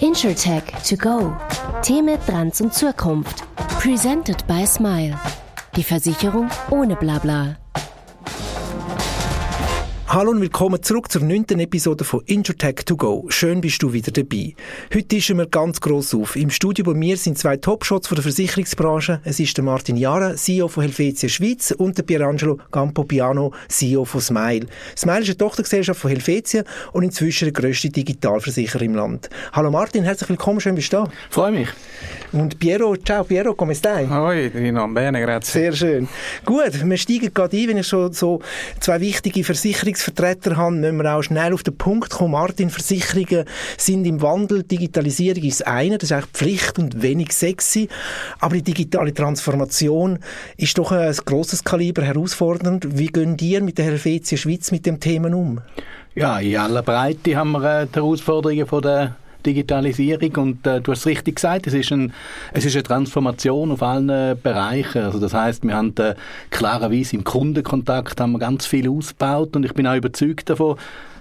InsurTech to go. Themen, Trends und Zukunft. Presented by Smile. Die Versicherung ohne Blabla. Hallo und willkommen zurück zur neunten Episode von InsurTech to go. Schön bist du wieder dabei. Heute tischen wir ganz gross auf. Im Studio bei mir sind zwei Topshots von der Versicherungsbranche. Es ist der Martin Jara, CEO von Helvetia Schweiz und der Pierangelo Campopiano, CEO von Smile. Smile ist eine Tochtergesellschaft von Helvetia und inzwischen der grösste Digitalversicherer im Land. Hallo Martin, herzlich willkommen, schön bist du da. Freue mich. Und Piero, ciao Piero, come stai? Hoi, Dino, bene, grazie. Sehr schön. Gut, wir steigen gerade ein, wenn ich schon so zwei wichtige Versicherungsvertreter habe, müssen wir auch schnell auf den Punkt kommen. Martin, Versicherungen sind im Wandel, Digitalisierung ist das eine, das ist eigentlich Pflicht und wenig sexy, aber die digitale Transformation ist doch ein grosses Kaliber, herausfordernd. Wie gehen dir mit der Helvetia Schweiz mit dem Thema um? Ja, in aller Breite haben wir äh, die Herausforderungen von der Digitalisierung und äh, du hast es richtig gesagt, es ist, ein, es ist eine Transformation auf allen äh, Bereichen. Also das heißt, wir haben äh, klarerweise im Kundenkontakt haben wir ganz viel ausgebaut und ich bin auch überzeugt davon,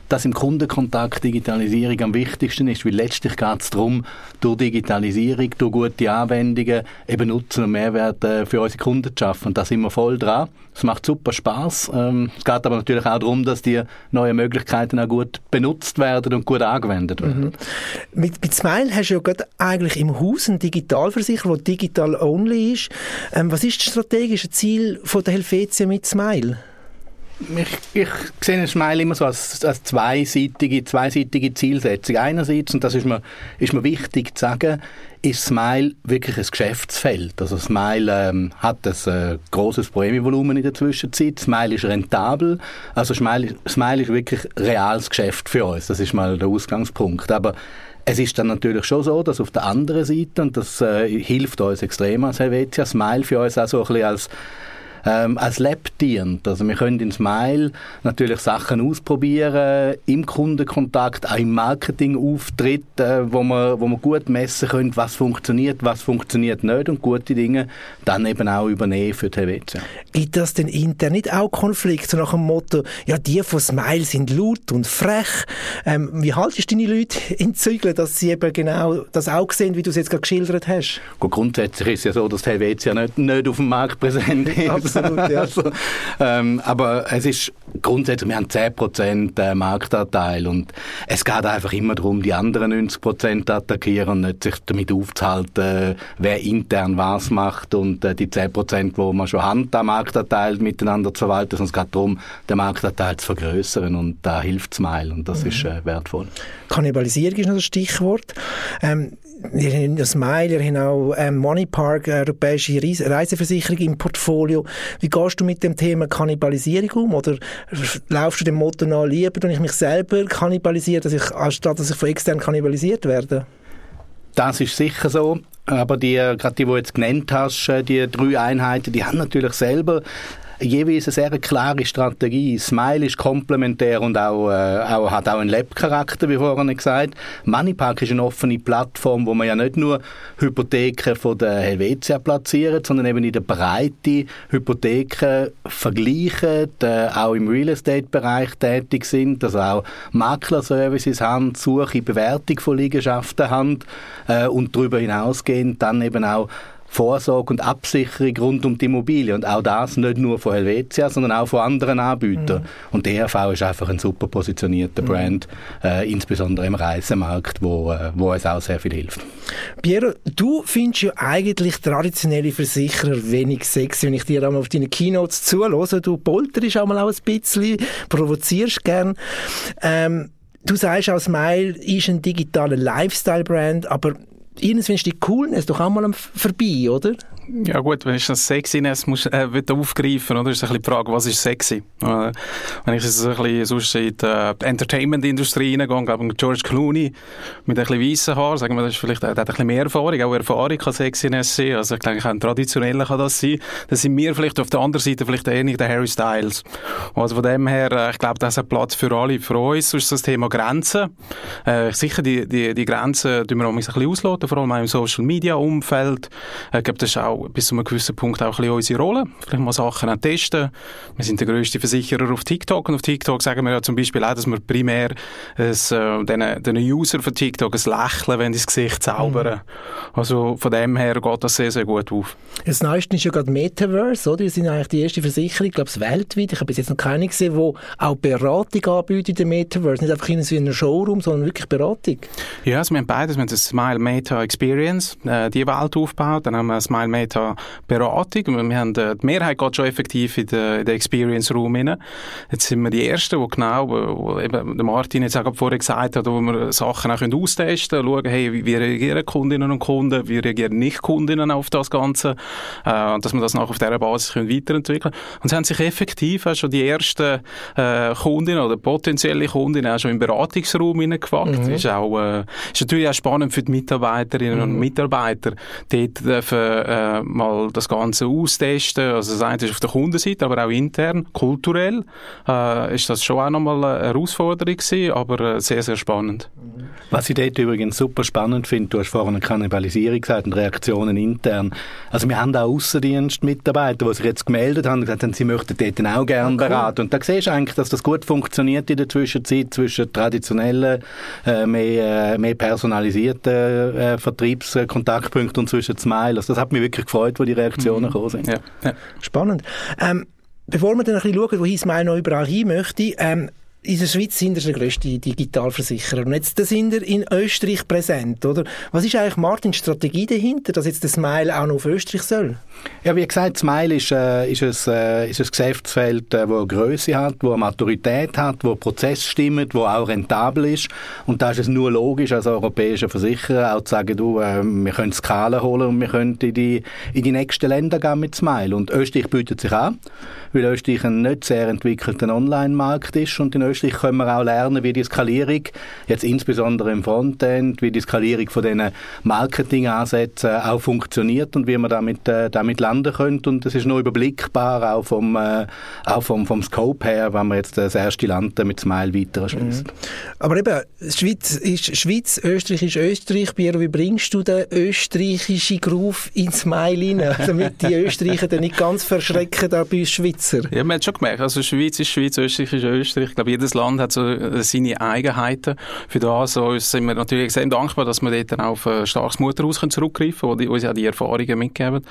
dass im Kundenkontakt Digitalisierung am wichtigsten ist, weil letztlich geht es darum, durch Digitalisierung, durch gute Anwendungen eben Nutzen und Mehrwert äh, für unsere Kunden zu schaffen. Und da sind wir voll dran. Es macht super Spaß. Ähm, es geht aber natürlich auch darum, dass die neuen Möglichkeiten auch gut benutzt werden und gut angewendet werden. Mhm. Mit, mit Smile hast du ja gerade eigentlich im Haus einen Digitalversicherer, der digital only ist. Ähm, was ist das strategische Ziel von der Helvetia mit Smile? Ich, ich sehe ein Smile immer so als, als zweiseitige, zweiseitige Zielsetzung. Einerseits, und das ist mir, ist mir wichtig zu sagen, ist Smile wirklich ein Geschäftsfeld. Also Smile ähm, hat ein äh, großes Prämienvolumen in der Zwischenzeit. Smile ist rentabel. Also Smile, Smile ist wirklich reales Geschäft für uns. Das ist mal der Ausgangspunkt. Aber es ist dann natürlich schon so, dass auf der anderen Seite, und das äh, hilft uns extrem als Helvetia, Smile für uns auch so ein bisschen als ähm, als Lab dient. Also wir können in Smile natürlich Sachen ausprobieren, im Kundenkontakt, auch im Marketingauftritt, äh, wo, wir, wo wir gut messen können, was funktioniert, was funktioniert nicht und gute Dinge dann eben auch übernehmen für die Helvetia. Gibt das denn intern nicht auch Konflikte nach dem Motto, ja, die von Smile sind laut und frech. Ähm, wie haltest du deine Leute in Zügeln, dass sie eben genau das auch sehen, wie du es jetzt gerade geschildert hast? Gut, grundsätzlich ist es ja so, dass die Helvetia nicht, nicht auf dem Markt präsent ist. Absolut, ja. also, ähm, aber es ist grundsätzlich, wir haben 10% äh, Marktanteil und es geht einfach immer darum, die anderen 90% zu attackieren und nicht sich damit aufzuhalten, wer intern was macht und äh, die 10%, wo man schon haben, den Marktanteil miteinander zu verwalten, sondern es geht darum, den Marktanteil zu vergrößern und da hilft Smile und das mhm. ist äh, wertvoll. Kannibalisierung ist noch das Stichwort. Ähm, wir haben wir haben auch ähm, Moneypark, europäische Reiseversicherung im Portfolio. Wie gehst du mit dem Thema Kannibalisierung um? Oder laufst du dem Motto nach, lieber wenn ich mich selber kannibalisiere, dass ich, anstatt dass ich von extern kannibalisiert werde? Das ist sicher so. Aber die, gerade die, die du jetzt genannt hast, äh, die drei Einheiten, die haben natürlich selber jeweils eine sehr klare Strategie. Smile ist komplementär und auch, äh, auch hat auch einen Lab-Charakter, wie vorhin gesagt. Moneypark ist eine offene Plattform, wo man ja nicht nur Hypotheken von der Helvetia platziert, sondern eben in der Breite Hypotheken vergleichen, äh, auch im Real Estate-Bereich tätig sind, also auch Maklerservices haben, Suche, Bewertung von Liegenschaften haben äh, und darüber hinausgehend dann eben auch Vorsorge und Absicherung rund um die Immobilie. Und auch das nicht nur von Helvetia, sondern auch von anderen Anbietern. Mhm. Und die ERV ist einfach ein super positionierter mhm. Brand, äh, insbesondere im Reisemarkt, wo, äh, wo uns auch sehr viel hilft. Piero, du findest ja eigentlich traditionelle Versicherer wenig sexy, wenn ich dir einmal auf deine Keynotes zuhöre. Du polterst auch mal auch ein bisschen, provozierst gern. Ähm, Du sagst auch, Smile ist ein digitaler Lifestyle-Brand, aber Findest du die Coolness doch auch mal vorbei, oder? Ja gut, wenn ich das Sexiness muss, äh, aufgreifen oder ist ein die Frage, was ist sexy? Äh, wenn ich jetzt ein bisschen in die äh, Entertainment-Industrie reingehe, glaube ich, George Clooney mit ein bisschen weißen Haaren, sagen wir, das ist vielleicht, der hat ein bisschen mehr Erfahrung, auch Erfahrung kann Sexiness sein, also ich denke, ein traditioneller kann das sein. Das sind wir vielleicht auf der anderen Seite vielleicht eher nicht der Harry Styles. Also von dem her, äh, ich glaube, das ist ein Platz für alle, für uns, sonst das Thema Grenzen. Äh, sicher, die, die, die Grenzen tun wir auch ein bisschen ausloten, vor allem auch im Social-Media-Umfeld. Äh, ich glaube, das ist auch auch bis zu einem gewissen Punkt auch ein bisschen unsere Rolle. Vielleicht mal Sachen auch testen. Wir sind der grösste Versicherer auf TikTok und auf TikTok sagen wir ja zum Beispiel auch, dass wir primär es, äh, den, den User von TikTok ein Lächeln wenn ins Gesicht zaubern. Mhm. Also von dem her geht das sehr, sehr gut auf. Das Neueste ist ja gerade Metaverse, oder? Wir sind eigentlich die erste Versicherung, ich glaube weltweit, ich habe bis jetzt noch keine gesehen, die auch Beratung anbietet im Metaverse. Nicht einfach in so einem Showroom, sondern wirklich Beratung. Ja, also wir haben beides. Wir haben das Smile Meta Experience, äh, die Welt aufgebaut. Dann haben wir Smile Meta Beratung. Wir haben, äh, die Mehrheit geht schon effektiv in den, den Experience Room rein. Jetzt sind wir die Ersten, die genau, wo, eben der Martin jetzt auch vorher gesagt hat, wo wir Sachen auch austesten können, schauen, hey, wie, wie reagieren Kundinnen und Kunden, wie reagieren Nicht-Kundinnen auf das Ganze, äh, und dass wir das nachher auf dieser Basis können weiterentwickeln können. Und es haben sich effektiv auch schon die ersten äh, Kundinnen oder potenzielle Kundinnen auch schon im Beratungsraum hineingewagt. Mhm. Ist auch, äh, ist natürlich auch spannend für die Mitarbeiterinnen mhm. und Mitarbeiter, dort dürfen äh, mal das Ganze austesten. Also das eine ist auf der Kundenseite, aber auch intern, kulturell, äh, ist das schon auch nochmal eine Herausforderung gewesen, aber äh, sehr, sehr spannend. Was ich dort übrigens super spannend finde, du hast vorhin eine Kannibalisierung gesagt und Reaktionen intern. Also wir haben auch Außendienstmitarbeiter, die sich jetzt gemeldet haben und gesagt haben, sie möchten dort auch gerne okay. beraten. Und da siehst du eigentlich, dass das gut funktioniert in der Zwischenzeit zwischen traditionellen, äh, mehr, äh, mehr personalisierten äh, Vertriebskontaktpunkten und zwischen Smile. Also das hat mich wirklich gefreut, wo die Reaktionen mhm. gekommen sind. Ja. Ja. Spannend. Ähm, bevor wir dann ein bisschen schauen, wohin Smile noch überall hin möchte, ähm, in der Schweiz sind wir der grösste Digitalversicherer. Und jetzt sind wir in Österreich präsent, oder? Was ist eigentlich Martins Strategie dahinter, dass jetzt der Smile auch noch auf Österreich soll? Ja, wie gesagt, Smile ist, äh, ist, ein, äh, ist ein Geschäftsfeld, äh, wo Größe hat, wo Maturität hat, wo Prozess stimmt, wo auch rentabel ist. Und da ist es nur logisch, als europäischer Versicherer auch zu sagen, du, äh, wir können Skala holen und wir können in die, in die nächsten Länder gehen mit Smile. Und Österreich bietet sich an, weil Österreich ein nicht sehr entwickelter Online-Markt ist und in Österreich können wir auch lernen, wie die Skalierung, jetzt insbesondere im Frontend, wie die Skalierung von diesen Marketingansätzen auch funktioniert und wie man damit, äh, damit landen könnte. Und das ist noch überblickbar, auch vom, äh, auch vom, vom Scope her, wenn man jetzt das erste Land mit Smile weiter schließt. Mhm. Aber eben, Schweiz ist Schweiz, Österreich ist Österreich. Piero, wie bringst du den österreichischen Groove ins Smile rein, damit die Österreicher dann nicht ganz verschrecken da bei uns Schweizer? Ja, man hat schon gemerkt, also Schweiz ist Schweiz, Österreich ist Österreich. Ich glaube, jedes Land hat so äh, seine Eigenheiten. Für das sind wir natürlich extrem dankbar, dass wir dort auf ein starkes Mutterhaus zurückgreifen können, die uns ja die Erfahrungen mitgeben.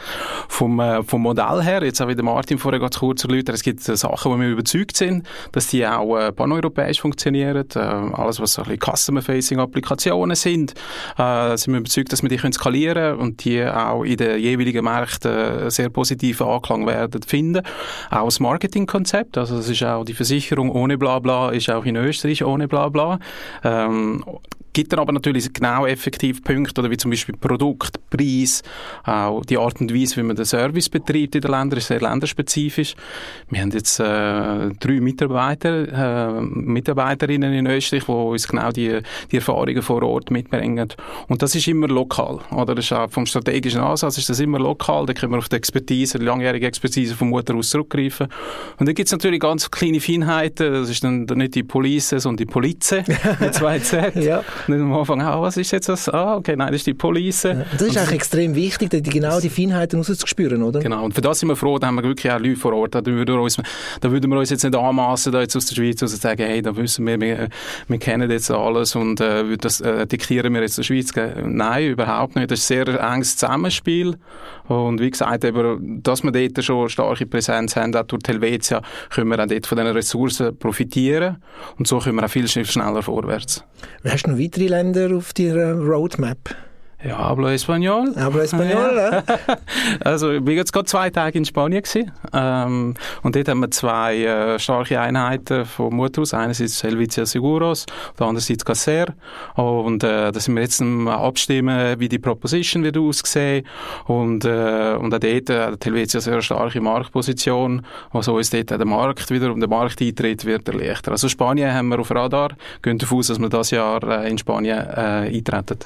Vom, äh, vom Modell her, jetzt auch wie der Martin vorher ganz kurz erläutert, es gibt äh, Sachen, wo wir überzeugt sind, dass die auch äh, paneuropäisch funktionieren. Äh, alles, was so ein bisschen Customer-Facing-Applikationen sind, äh, sind wir überzeugt, dass wir die können skalieren und die auch in den jeweiligen Märkten sehr positiven Anklang werden finden. Auch das Marketingkonzept, also das ist auch die Versicherung ohne Blabla, ist auch in Österreich ohne Blabla. Ähm, gibt dann aber natürlich genau effektiv Punkte, oder wie zum Beispiel Produkt, Preis, auch die Art und Weise, wie man den Service betreibt in den Ländern, ist sehr länderspezifisch. Wir haben jetzt äh, drei Mitarbeiter, äh, Mitarbeiterinnen in Österreich, die uns genau die, die Erfahrungen vor Ort mitbringen. Und das ist immer lokal, oder? Das ist auch vom strategischen Ansatz ist das immer lokal, da können wir auf die Expertise, die langjährige Expertise vom Mutter aus zurückgreifen. Und dann gibt es natürlich ganz kleine Feinheiten, das ist dann nicht die Police, sondern die Polize, mit zwei Z. ja. Und am Anfang, ah, was ist jetzt das? Ah, okay, nein, das ist die Police. Ja, das ist und eigentlich extrem wichtig, die, genau die Feinheiten rauszuspüren, oder? Genau, und für das sind wir froh, da haben wir wirklich auch Leute vor Ort. Da würden wir uns, da würden wir uns jetzt nicht anmassen, da jetzt aus der Schweiz aus sagen, hey, da wissen wir, wir, wir kennen jetzt alles und äh, das äh, diktieren wir jetzt der Schweiz. Nein, überhaupt nicht. Das ist ein sehr enges Zusammenspiel. Und wie gesagt, eben, dass wir dort schon starke Präsenz haben, auch durch Helvetia, können wir auch dort von diesen Ressourcen profitieren. Und so können wir auch viel schneller vorwärts. Hast du noch weitere Länder auf deiner Roadmap? Ja, hablo español. Hablo español, ja. Also, ich war jetzt gerade zwei Tage in Spanien gewesen, ähm, und dort haben wir zwei äh, starke Einheiten vom Mutterhaus. Einerseits Helvetia Seguros, und andererseits Caser. Und äh, da sind wir jetzt am Abstimmen, wie die Proposition wird aussehen. Und, äh, und auch dort äh, hat Helvetia sehr starke Marktposition, also uns dort der Markt wieder um den Markteintritt wird erleichtern. Also Spanien haben wir auf Radar, gehen davon aus, dass wir das Jahr äh, in Spanien äh, eintreten.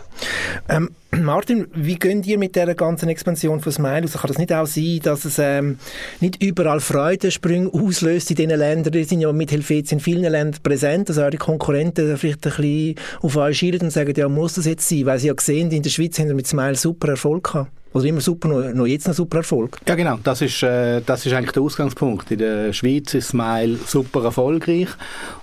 Ähm, Martin, wie gehen ihr mit der ganzen Expansion von Smile aus? Kann das nicht auch sein, dass es ähm, nicht überall Freudensprünge auslöst in diesen Ländern? Die sind ja mit Helvetia in vielen Ländern präsent, dass eure Konkurrenten vielleicht ein bisschen auf euch schielen und sagen, ja, muss das jetzt sein? Weil sie ja gesehen, in der Schweiz haben wir mit Smile super Erfolg gehabt. Oder immer super, noch, noch jetzt ein super Erfolg? Ja genau, das ist, äh, das ist eigentlich der Ausgangspunkt. In der Schweiz ist Smile super erfolgreich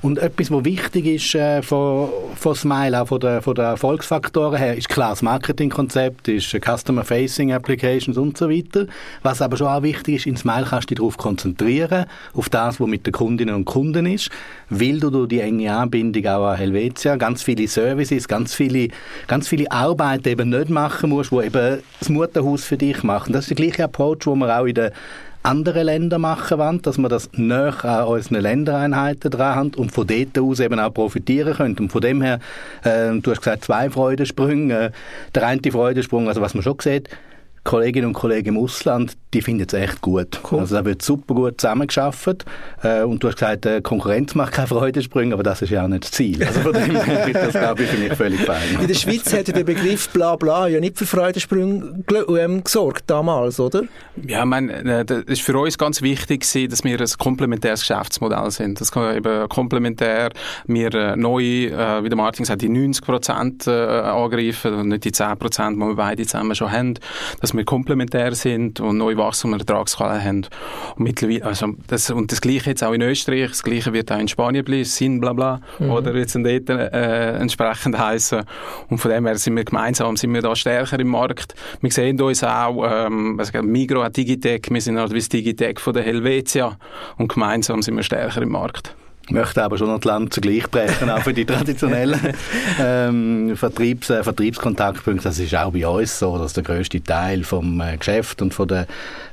und etwas, was wichtig ist äh, von, von Smile, auch von den von der Erfolgsfaktoren her, ist klar das Marketingkonzept, ist Customer-Facing Applications und so weiter. Was aber schon auch wichtig ist, in Smile kannst du dich darauf konzentrieren, auf das, was mit den Kundinnen und Kunden ist, weil du durch die enge Anbindung auch an Helvetia ganz viele Services, ganz viele, ganz viele Arbeit eben nicht machen musst, wo eben das Mutterhaus für dich macht. das ist der gleiche Approach, wo wir auch in den anderen Ländern machen wollen, dass wir das näher an unseren Ländereinheiten dran haben und von dort aus eben auch profitieren können. Und von dem her, äh, du hast gesagt, zwei Freudensprünge. Äh, der eine Freudensprung, also was man schon sieht, Kolleginnen und Kollegen im Ausland, die finden es echt gut. Cool. Also da wird super gut zusammengearbeitet. Äh, und du hast gesagt, äh, Konkurrenz macht keine Freudensprünge, aber das ist ja auch nicht das Ziel. Also von dem her ist das, glaube ich, für mich völlig fein. In der Schweiz hätte der Begriff bla bla ja nicht für Freudensprünge ähm, gesorgt damals, oder? Ja, ich meine, äh, das ist für uns ganz wichtig dass wir ein komplementäres Geschäftsmodell sind. Das kann eben komplementär wir äh, neu, äh, wie der Martin gesagt, die 90 Prozent äh, angreifen und nicht die 10 Prozent, die wir beide zusammen schon haben. Dass wir komplementär sind und neue Wachstum und Ertragsquellen haben. Und, mittlerweile, also das, und das Gleiche jetzt auch in Österreich, das Gleiche wird auch in Spanien bleiben, Sin, bla bla, mhm. oder jetzt in dort äh, entsprechend heißen. Und von dem her sind wir gemeinsam, sind wir da stärker im Markt. Wir sehen uns auch, ähm, was Migro hat Digitec, wir sind halt wie das Digitec von der Helvetia und gemeinsam sind wir stärker im Markt möchte aber schon noch die Lanze gleich brechen, auch für die traditionellen ähm, Vertriebs, äh, Vertriebskontaktpunkte. Das ist auch bei uns so, dass der größte Teil vom äh, Geschäft und von der,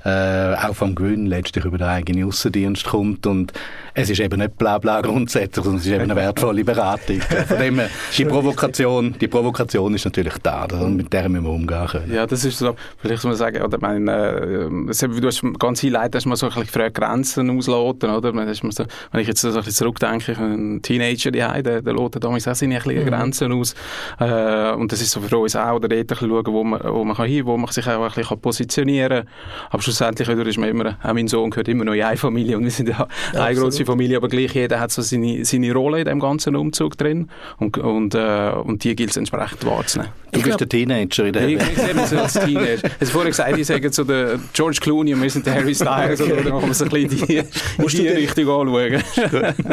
äh, auch vom Gewinn letztlich über den eigenen Außendienst kommt und es ist eben nicht bla bla grundsätzlich, sondern es ist eben eine wertvolle Beratung. Von dem die Provokation, die Provokation ist natürlich da, mit der müssen wir umgehen können. Ja, das ist so, vielleicht muss man sagen, oder mein, äh, du hast ganz viele Leute hast mal so ein bisschen gefragt, Grenzen ausloten, oder? So, wenn ich jetzt so ein bisschen zurückdenke, ich ein Teenager, die der, der lotet damals auch seine mhm. Grenzen aus. Äh, und das ist so für uns auch, oder dort ein schauen, wo man, wo man kann hin, wo man sich auch ein bisschen positionieren kann. Aber schlussendlich, oder, ist man immer, auch mein Sohn gehört immer noch in eine Familie und wir sind ja, ja eine große Familie, aber gleich jeder hat so seine, seine Rolle in dem ganzen Umzug drin und, und, äh, und die gilt es entsprechend wahrzunehmen. Du bist der Teenager in der Ich, ich sehe mich so als Teenager. Hast vorher gesagt, ich sage so der George Clooney und wir sind der Harry Styles, okay. oder dann kann man so ein bisschen die, die Richtung anschauen.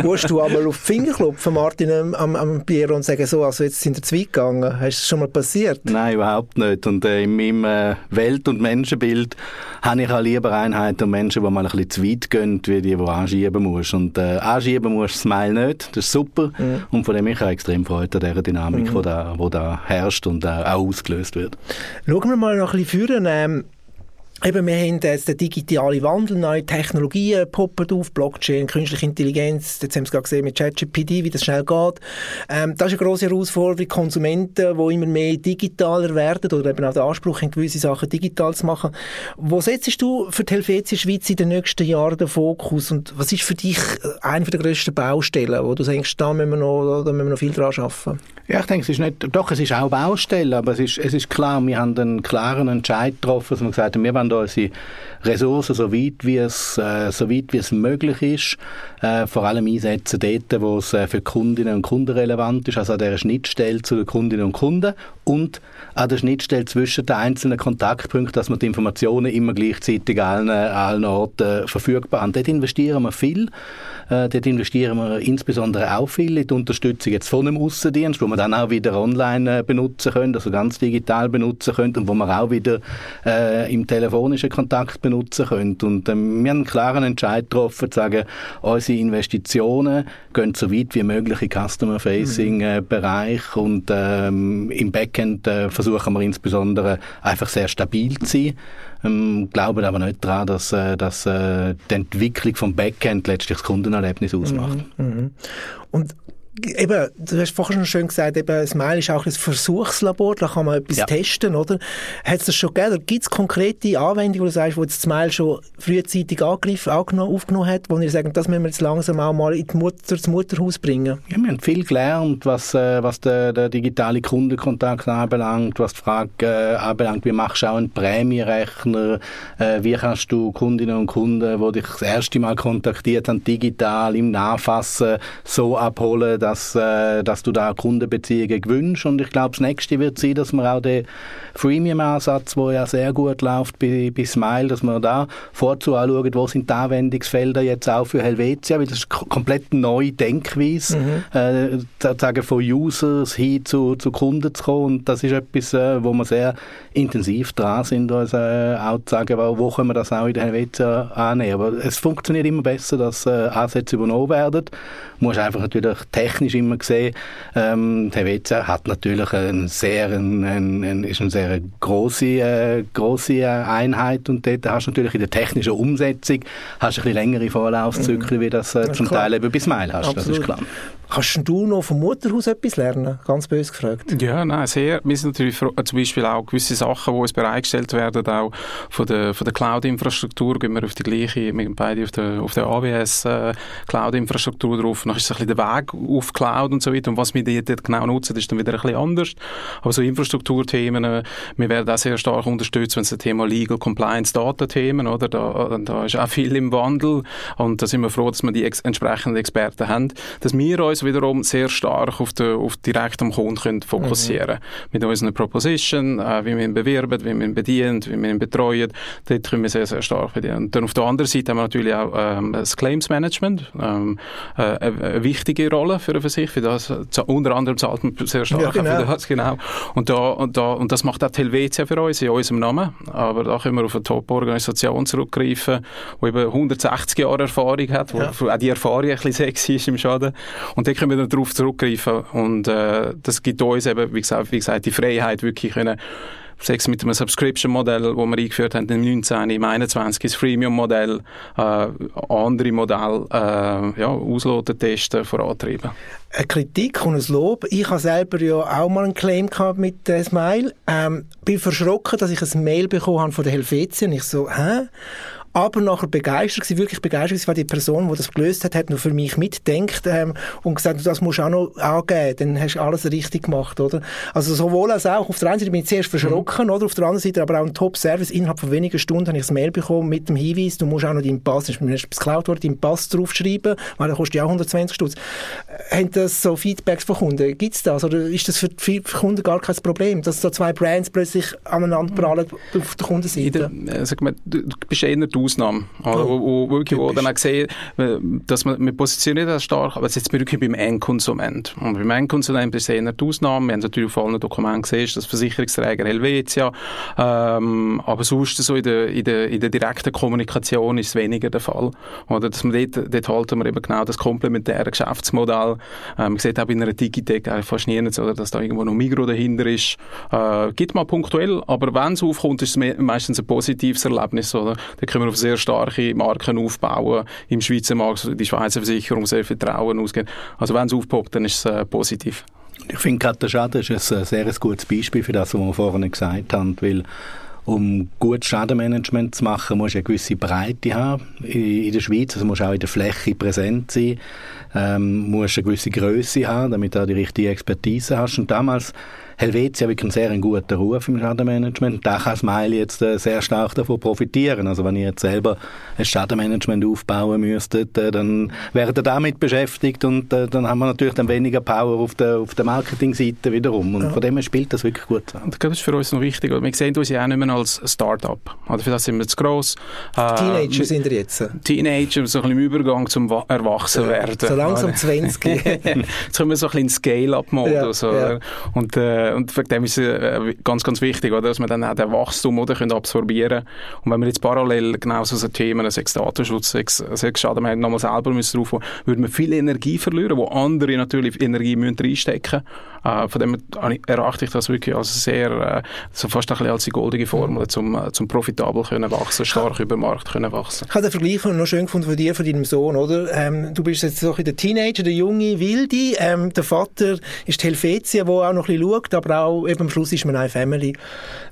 Musst du einmal auf die Finger klopfen, Martin, am, am Bier und sagen, so, also jetzt sind wir zwei gegangen. Hast das schon mal passiert? Nein, überhaupt nicht. Und äh, in meinem äh, Welt- und Menschenbild habe ich auch lieber Einheiten und Menschen, die mal ein bisschen zu weit gehen, wie die, die anschieben musst. Und äh, anschieben musst Smile nicht, das ist super. Mhm. Und von dem ich habe extrem Freude an dieser Dynamik, mhm. die da, wo da herrscht und äh, auch ausgelöst wird. Schauen wir mal noch ein bisschen führen. Ähm Eben, wir haben jetzt den digitalen Wandel, neue Technologien poppen auf, Blockchain, künstliche Intelligenz, jetzt haben wir es gerade gesehen mit ChatGPT, wie das schnell geht. Ähm, das ist eine grosse Herausforderung, Konsumenten, die immer mehr digitaler werden oder eben auch den Anspruch haben, gewisse Sachen digital zu machen. Wo setzt du für die Helvetia Schweiz in den nächsten Jahren den Fokus und was ist für dich eine der grössten Baustellen, wo du denkst, da müssen wir noch, da müssen wir noch viel dran arbeiten? Ja, ich denke, es ist nicht, doch, es ist auch Baustelle, aber es ist, es ist klar, wir haben einen klaren Entscheid getroffen, dass wir gesagt haben, wir wollen unsere Ressourcen so weit wie es, äh, so weit wie es möglich ist, äh, vor allem einsetzen dort, wo es äh, für Kundinnen und Kunden relevant ist, also an der Schnittstelle zu den Kundinnen und Kunden und an der Schnittstelle zwischen den einzelnen Kontaktpunkten, dass wir die Informationen immer gleichzeitig allen, allen Orten verfügbar haben. Dort investieren wir viel. Äh, dort investieren wir insbesondere auch viel in die Unterstützung jetzt von einem Aussendienst, wo wir dann auch wieder online äh, benutzen können, also ganz digital benutzen können und wo wir auch wieder äh, im telefonischen Kontakt benutzen können. Und ähm, wir haben einen klaren Entscheid getroffen, zu sagen, unsere Investitionen gehen so weit wie möglich in Customer-Facing-Bereich mhm. und ähm, im Backend äh, versuchen wir insbesondere einfach sehr stabil zu sein ähm, glauben aber nicht daran, dass, äh, dass äh, die Entwicklung vom Backend letztlich das Kundenerlebnis ausmacht. Mhm, mh. Und eben, du hast vorhin schon schön gesagt, eben, Smile ist auch ein Versuchslabor, da kann man etwas ja. testen, oder? Hat es das schon gegeben? Gibt es konkrete Anwendungen, wo du sagst, wo das Smile schon frühzeitig angegriffen, angenommen, aufgenommen hat, wo wir sagen, das müssen wir jetzt langsam auch mal in die Mutter, ins Mutterhaus bringen? Ja, wir haben viel gelernt, was, äh, was der, der digitale Kundenkontakt anbelangt, was die Frage äh, anbelangt, wie machst du auch einen Prämierechner, äh, wie kannst du Kundinnen und Kunden, die dich das erste Mal kontaktiert haben, digital im Nachfassen so abholen, dass, äh, dass du da Kundenbeziehungen gewünscht. Und ich glaube, das nächste wird sein, dass man auch den Freemium-Ansatz, der ja sehr gut läuft bei, bei Smile, dass man da vorzu anschauen, wo sind die Anwendungsfelder jetzt auch für Helvetia, weil das ist komplett neue Denkweise, mhm. äh, sozusagen von Users hin zu, zu Kunden zu kommen. Und das ist etwas, äh, wo wir sehr intensiv dran sind, also, äh, auch zu sagen, wo können wir das auch in der Helvetia annehmen. Aber es funktioniert immer besser, dass äh, Ansätze übernommen werden. Du musst einfach natürlich technisch immer sehen, ähm, Helvetia hat natürlich ein sehr, ein, ein, ein, ist eine sehr große, äh, große Einheit und dort hast du natürlich in der technischen Umsetzung hast du ein bisschen längere Vorlaufzyklen, mhm. wie das, äh, das zum klar. Teil eben bis Mail hast. Absolut. Das ist klar. Kannst du noch vom Mutterhaus etwas lernen? Ganz böse gefragt. Ja, nein, sehr. Wir sind natürlich zum Beispiel auch gewisse Sachen, die uns bereitgestellt werden, auch von der, von der Cloud-Infrastruktur, gehen wir auf die gleiche, wir beide auf der, auf der AWS äh, Cloud-Infrastruktur drauf. Dann ist es ein bisschen der Weg auf Cloud und so weiter. Und was wir dort genau nutzen, ist dann wieder ein bisschen anders. Aber so Infrastrukturthemen, äh, wir werden auch sehr stark unterstützt, wenn es das Thema Legal Compliance Data-Themen, oder? Da, da ist auch viel im Wandel. Und da sind wir froh, dass wir die ex entsprechenden Experten haben, dass wir uns wiederum sehr stark auf, die, auf direkt am Kunden können fokussieren mhm. Mit unseren Proposition, äh, wie wir ihn bewerben, wie wir ihn bedienen, wie wir ihn betreuen, dort können wir sehr, sehr stark bedienen. Und dann auf der anderen Seite haben wir natürlich auch ähm, das Claims Management, ähm, äh, eine, wichtige Rolle für eine Versicherung, für das, unter anderem zahlt man sehr stark ja, genau. für das, genau. Und, da, und, da, und das macht auch die Helvetia für uns in unserem Namen, aber da können wir auf eine Top-Organisation zurückgreifen, die eben 160 Jahre Erfahrung hat, wo ja. auch die Erfahrung ein bisschen sexy ist im Schaden. Und dann können wir darauf zurückgreifen und äh, das gibt uns eben, wie gesagt, wie gesagt die Freiheit, wirklich können sechs mit einem Subscription-Modell, das wir eingeführt haben, im 19, im 21 das Freemium-Modell, äh, andere Modelle äh, ja, ausloten, testen, vorantreiben. Eine Kritik und ein Lob. Ich habe selber ja auch mal einen Claim gehabt mit äh, Smile. Ähm, bin verschrocken, dass ich ein Mail bekommen habe von der Helvetia und ich so, hä? Aber nachher begeistert gewesen, wirklich begeistert gewesen, weil die Person, die das gelöst hat, hat noch für mich mitdenkt ähm, und gesagt, das musst du auch noch angeben, dann hast du alles richtig gemacht, oder? Also sowohl als auch, auf der einen Seite bin ich zuerst verschrocken, mhm. oder? Auf der anderen Seite aber auch ein Top-Service. Innerhalb von wenigen Stunden habe ich ein Mail bekommen mit dem Hinweis, du musst auch noch deinen Pass, ist mir geklaut worden, deinen Pass draufschreiben, weil der kostet ja auch 120 Stutz. Äh, haben das so Feedbacks von Kunden? Gibt es das? Oder ist das für die Kunden gar kein Problem, dass so zwei Brands plötzlich aneinander prallen auf der Kundenseite? Äh, sag mal, du bist eher Ausnahme. Oder, wo, wo, wirklich, wo dann auch gesehen, dass man, wir positionieren das stark, aber jetzt wirklich beim Endkonsument. Und beim Endkonsument ist es eher die Ausnahme. Wir haben natürlich auf allen Dokumenten gesehen, dass Versicherungsträger Helvetia, ähm, aber sonst so in der, in, der, in der direkten Kommunikation ist es weniger der Fall. Oder, dass man dort, dort halten wir eben genau das komplementäre Geschäftsmodell. Ähm, man sieht auch bei einer Digitec fast nie nicht, oder, dass da irgendwo noch Migro dahinter ist. Äh, gibt mal punktuell, aber wenn es aufkommt, ist es meistens ein positives Erlebnis, oder? Da können wir auf sehr starke Marken aufbauen im Schweizer Markt, die Schweizer Versicherung sehr Vertrauen ausgehen. Also wenn es aufpoppt, dann ist es äh, positiv. Ich finde gerade der Schaden ist ein sehr gutes Beispiel für das, was wir vorhin gesagt haben, weil um gutes Schadenmanagement zu machen, musst du eine gewisse Breite haben in, der Schweiz, also musst auch in der Fläche präsent sein, ähm, musst eine gewisse Größe haben, damit du auch die richtige Expertise hast. Und damals Helvetia wirklich einen sehr guten Ruf im Schadenmanagement. Da kann Smiley jetzt äh, sehr stark davon profitieren. Also wenn ihr jetzt selber ein Schadenmanagement aufbauen müsstet, äh, dann wäret ihr damit beschäftigt und äh, dann haben wir natürlich dann weniger Power auf der, auf der Marketingseite wiederum. Und ja. von dem her spielt das wirklich gut zusammen. Ich glaube, das ist für uns noch wichtig. Wir sehen uns ja auch nicht mehr als Start-up. Also für das sind wir zu gross. Teenager äh, sind wir jetzt. Teenager, so ein bisschen im Übergang zum Erwachsenwerden. So langsam 20. jetzt kommen wir so ein bisschen in Scale-up-Modus. Ja, ja. Und äh, und wegen dem ist es äh, ganz, ganz wichtig, oder, dass wir dann auch den Wachstum oder, können absorbieren Und wenn wir jetzt parallel genau so Themen, sechs Datenschutz, sechs, sechs Schaden, nochmal selber müssen drauf, würden wir viel Energie verlieren, wo andere natürlich Energie müssen reinstecken müssen. Äh, von dem erachte ich das wirklich als sehr, äh, so fast ein bisschen als die goldige Formel, zum, äh, zum profitabel können wachsen, stark über den Markt können wachsen. Ich habe den Vergleich noch schön gefunden von dir, von deinem Sohn, oder? Ähm, du bist jetzt so der Teenager, der junge Wilde, ähm, der Vater ist die Helvetia, wo auch noch ein bisschen schaut, aber auch eben am Schluss ist man eine Family.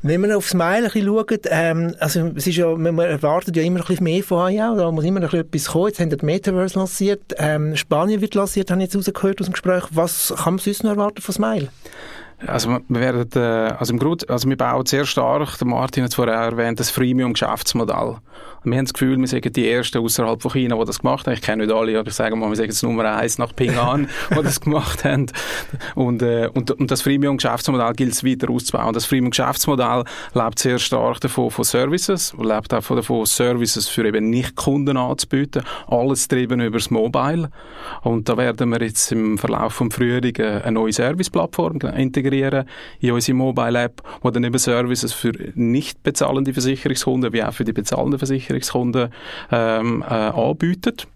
Wenn man aufs Mail ein bisschen schaut, ähm, also es ist ja, man erwartet ja immer ein bisschen mehr von auch, da muss immer ein bisschen etwas kommen. Jetzt haben die Metaverse lanciert, ähm, Spanien wird lanciert, habe ich jetzt rausgehört aus dem Gespräch. Was kann man sonst noch erwarten von Smile? Also wir werden, äh, also im Grunde, also wir bauen sehr stark, der Martin hat es vorher erwähnt, das Freemium-Geschäftsmodell. Wir haben das Gefühl, wir sind die Ersten außerhalb von China, die das gemacht haben. Ich kenne nicht alle, aber ich sage mal, wir sind jetzt Nummer eins nach Ping An, die das gemacht haben. Und, äh, und, und das Freemium-Geschäftsmodell gilt es weiter auszubauen. Das Freemium-Geschäftsmodell lebt sehr stark davon von Services, lebt auch davon, Services für eben Nicht-Kunden anzubieten. Alles getrieben über das Mobile. Und da werden wir jetzt im Verlauf des Frühling eine neue Service-Plattform integrieren integrieren in unsere Mobile App, wo dann eben Services für nicht bezahlende Versicherungskunden wie auch für die bezahlenden Versicherungskunden ähm, äh, anbietet.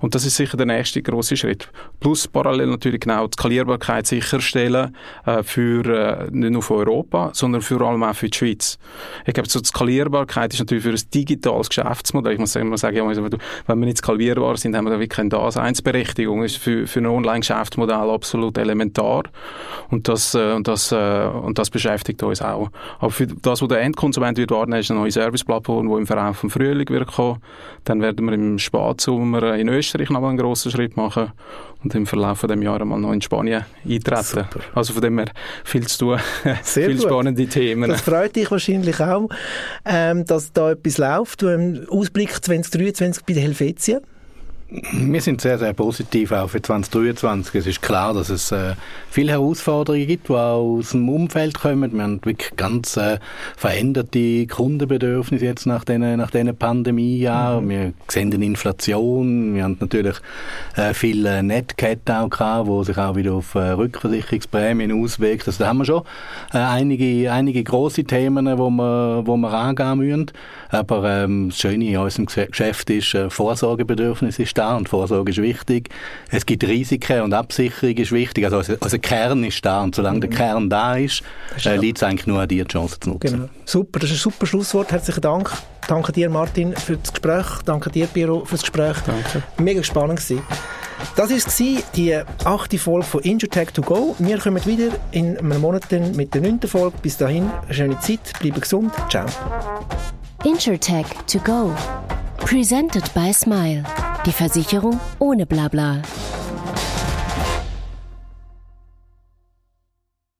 Und das ist sicher der nächste große Schritt. Plus parallel natürlich genau die Skalierbarkeit sicherstellen äh, für äh, nicht nur für Europa, sondern vor allem auch für die Schweiz. Ich glaube, so die Skalierbarkeit ist natürlich für ein digitales Geschäftsmodell. Ich muss immer sagen, wenn wir nicht skalierbar sind, haben wir da wirklich keine Daseinsberechtigung. Das ist für, für ein Online-Geschäftsmodell absolut elementar. Und das, äh, und das, äh, und das beschäftigt uns auch. Aber für das, was der Endkonsument wird warten, ist eine neue Serviceplattform, die im Verlauf vom Frühling wird kommen. Dann werden wir im Spätsommer in Österreich noch einen grossen Schritt machen und im Verlauf von dem Jahr mal noch in Spanien eintreten. Super. Also von dem her viel zu tun, Sehr viel spannende Themen. Das freut dich wahrscheinlich auch, ähm, dass da etwas läuft. Du, im Ausblick 2023 bei der Helvetia. Wir sind sehr, sehr positiv auch für 2023. Es ist klar, dass es äh, viele Herausforderungen gibt, die auch aus dem Umfeld kommen. Wir haben wirklich ganz äh, veränderte Kundenbedürfnisse jetzt nach diesen nach den Pandemiejahren. Mhm. Wir sehen eine Inflation. Wir haben natürlich äh, viele Netcat auch gehabt, die sich auch wieder auf äh, Rückversicherungsprämien auswirkt. Also da haben wir schon äh, einige, einige grosse Themen, wo wir, wo wir angehen müssen. Aber ähm, das Schöne in unserem Geschäft ist, äh, Vorsorgebedürfnis ist da und Vorsorge ist wichtig. Es gibt Risiken und Absicherung ist wichtig. Also unser Kern ist da und solange mhm. der Kern da ist, äh, liegt es eigentlich nur an dir, die Chance zu nutzen. Genau. Super, das ist ein super Schlusswort. Herzlichen Dank. Danke dir, Martin, für das Gespräch. Danke dir, Piero, für das Gespräch. Danke. Mega spannend gewesen. Das war die achte Folge von Injurtech to go. Wir kommen wieder in einem Monat mit der neunten Folge. Bis dahin, eine schöne Zeit, bleibe gesund. Ciao. Insurtech to go. Presented by Smile. Die Versicherung ohne Blabla.